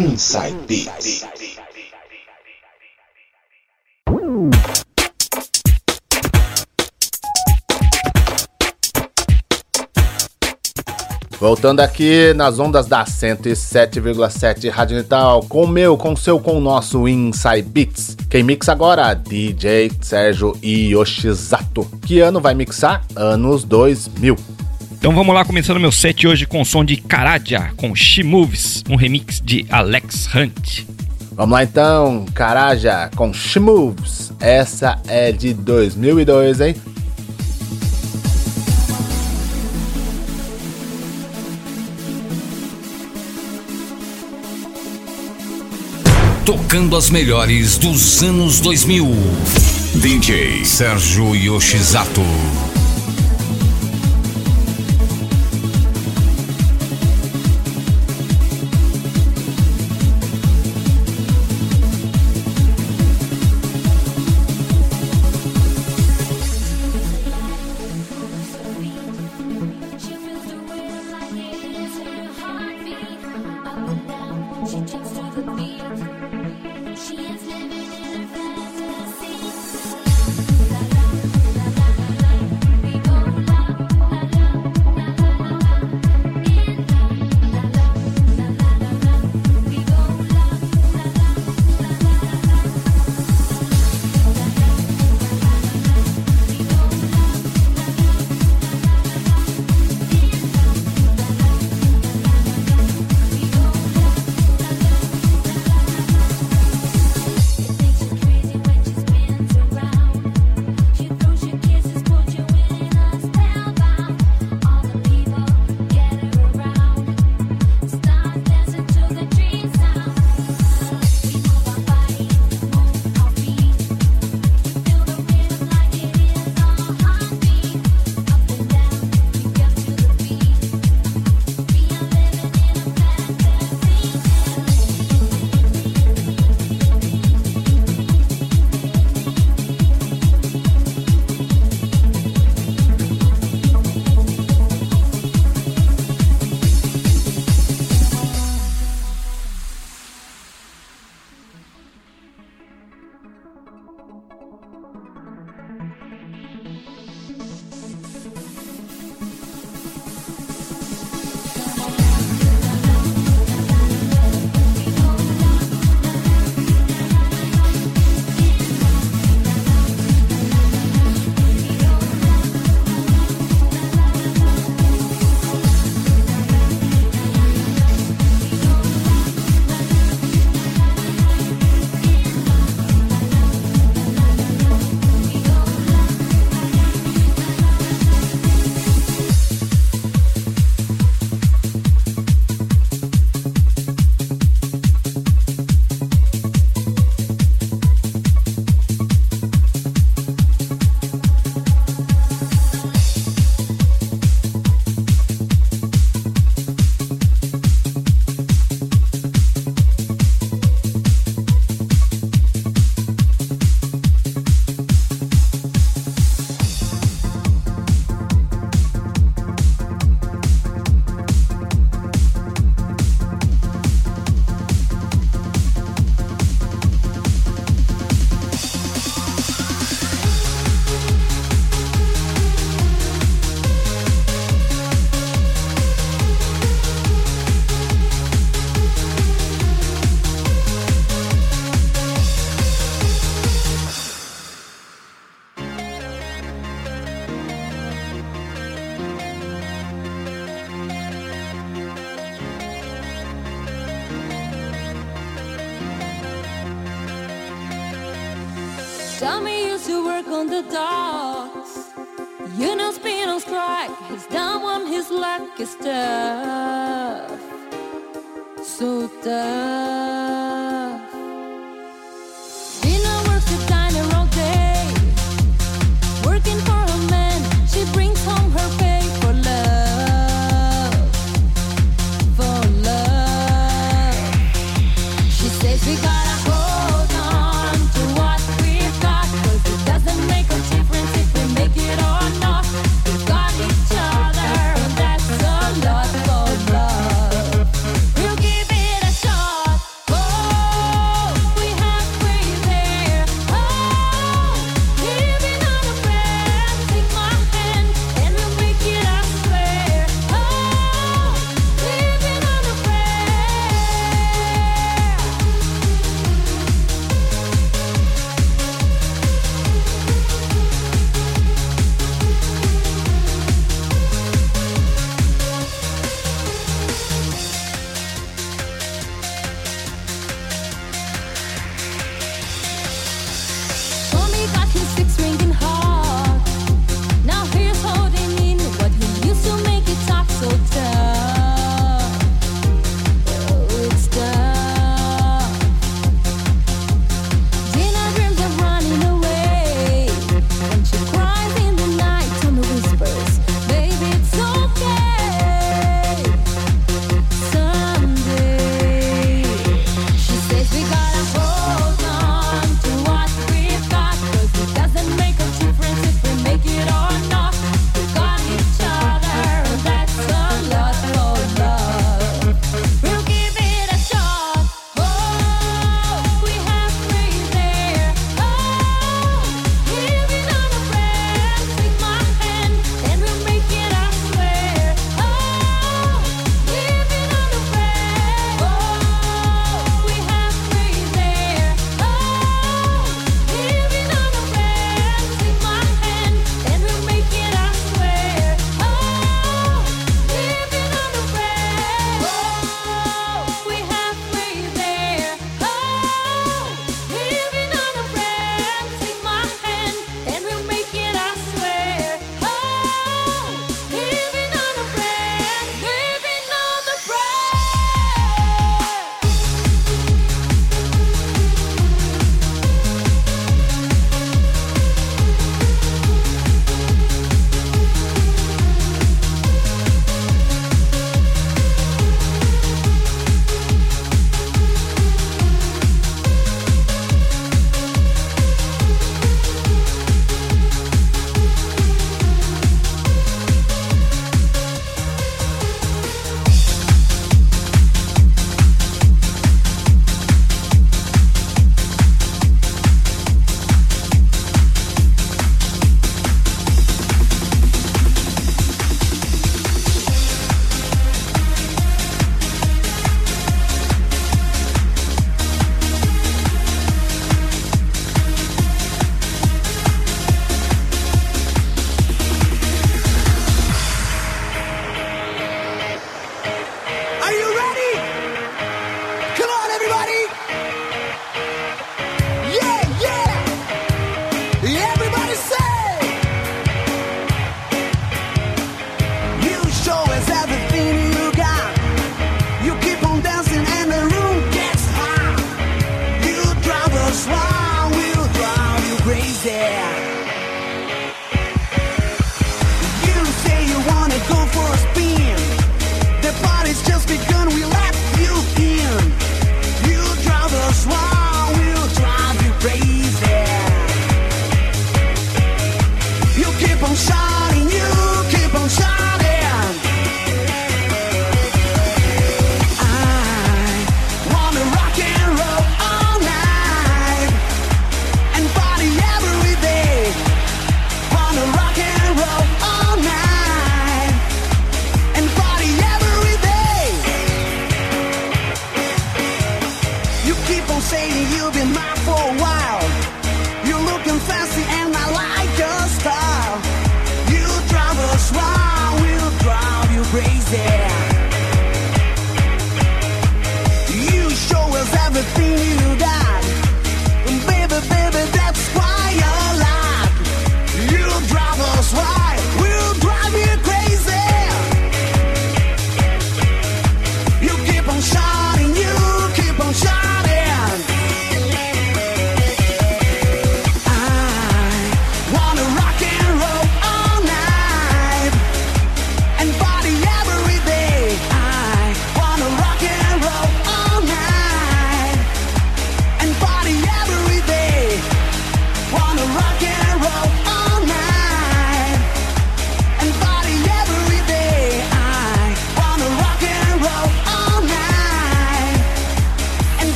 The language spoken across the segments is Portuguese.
Inside Beats. Voltando aqui nas ondas da 107,7 Rádio Natal, com o meu, com o seu, com o nosso Inside Beats. Quem mixa agora? DJ Sérgio Yoshizato. Que ano vai mixar? Anos 2000. Então vamos lá, começando meu set hoje com o som de Karaja, com She Moves, um remix de Alex Hunt. Vamos lá então, Karaja com She Moves. Essa é de 2002, hein? Tocando as melhores dos anos 2000. DJ Sérgio Yoshizato.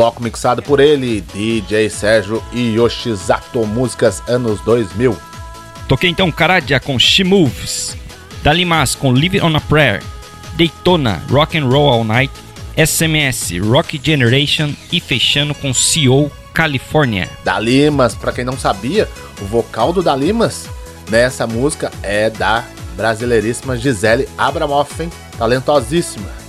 Bloco mixado por ele, DJ Sérgio e Yoshizato, músicas anos 2000. Toquei então Karadia com She Moves, Dalimas com Live on a Prayer, Daytona Rock and Roll All Night, SMS Rock Generation e fechando com CO California. Dalimas, pra quem não sabia, o vocal do Dalimas nessa música é da brasileiríssima Gisele Abramoff, talentosíssima.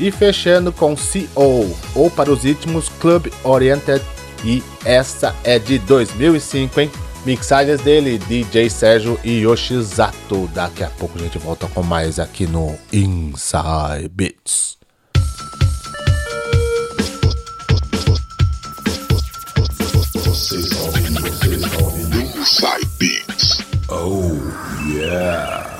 E fechando com CO, ou para os ritmos Club Oriented, e essa é de 2005, hein? Mixagens dele, DJ Sérgio e Yoshizato. Daqui a pouco a gente volta com mais aqui no Inside Beats. Inside Beats. Oh, yeah.